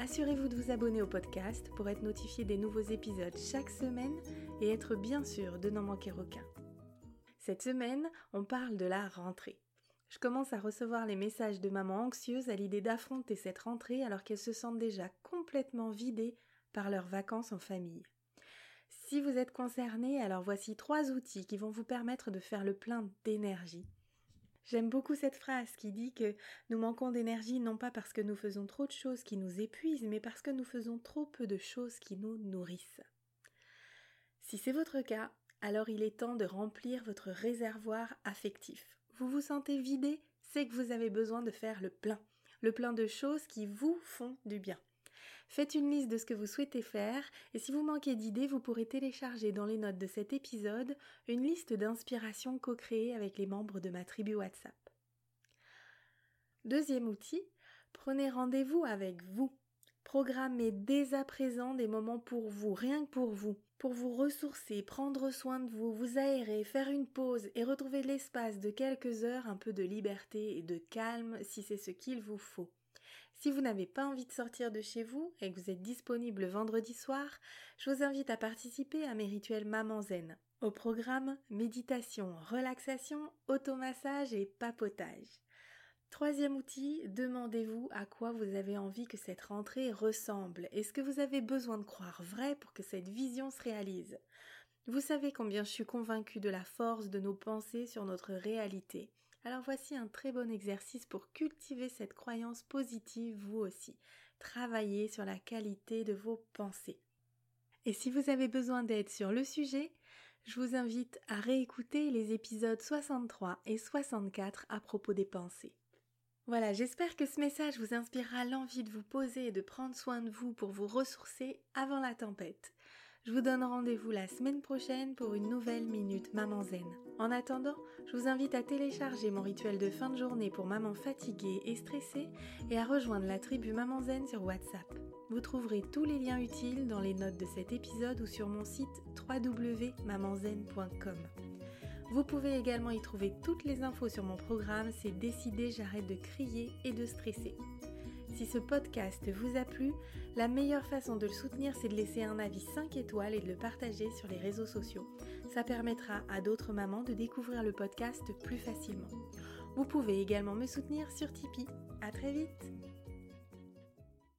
Assurez-vous de vous abonner au podcast pour être notifié des nouveaux épisodes chaque semaine et être bien sûr de n'en manquer aucun. Cette semaine, on parle de la rentrée. Je commence à recevoir les messages de mamans anxieuses à l'idée d'affronter cette rentrée alors qu'elles se sentent déjà complètement vidées par leurs vacances en famille. Si vous êtes concerné, alors voici trois outils qui vont vous permettre de faire le plein d'énergie J'aime beaucoup cette phrase qui dit que nous manquons d'énergie non pas parce que nous faisons trop de choses qui nous épuisent, mais parce que nous faisons trop peu de choses qui nous nourrissent. Si c'est votre cas, alors il est temps de remplir votre réservoir affectif. Vous vous sentez vidé, c'est que vous avez besoin de faire le plein, le plein de choses qui vous font du bien. Faites une liste de ce que vous souhaitez faire et si vous manquez d'idées, vous pourrez télécharger dans les notes de cet épisode une liste d'inspiration co-créée avec les membres de ma tribu WhatsApp. Deuxième outil, prenez rendez-vous avec vous. Programmez dès à présent des moments pour vous, rien que pour vous, pour vous ressourcer, prendre soin de vous, vous aérer, faire une pause et retrouver l'espace de quelques heures, un peu de liberté et de calme si c'est ce qu'il vous faut. Si vous n'avez pas envie de sortir de chez vous et que vous êtes disponible vendredi soir, je vous invite à participer à mes rituels Maman Zen. Au programme méditation, relaxation, automassage et papotage. Troisième outil, demandez-vous à quoi vous avez envie que cette rentrée ressemble. Est-ce que vous avez besoin de croire vrai pour que cette vision se réalise? Vous savez combien je suis convaincue de la force de nos pensées sur notre réalité. Alors voici un très bon exercice pour cultiver cette croyance positive vous aussi. Travaillez sur la qualité de vos pensées. Et si vous avez besoin d'aide sur le sujet, je vous invite à réécouter les épisodes 63 et 64 à propos des pensées. Voilà, j'espère que ce message vous inspirera l'envie de vous poser et de prendre soin de vous pour vous ressourcer avant la tempête. Je vous donne rendez-vous la semaine prochaine pour une nouvelle Minute Maman Zen. En attendant, je vous invite à télécharger mon rituel de fin de journée pour maman fatiguée et stressée et à rejoindre la tribu Maman Zen sur WhatsApp. Vous trouverez tous les liens utiles dans les notes de cet épisode ou sur mon site www.mamanzen.com. Vous pouvez également y trouver toutes les infos sur mon programme C'est décidé, j'arrête de crier et de stresser. Si ce podcast vous a plu, la meilleure façon de le soutenir, c'est de laisser un avis 5 étoiles et de le partager sur les réseaux sociaux. Ça permettra à d'autres mamans de découvrir le podcast plus facilement. Vous pouvez également me soutenir sur Tipeee. À très vite!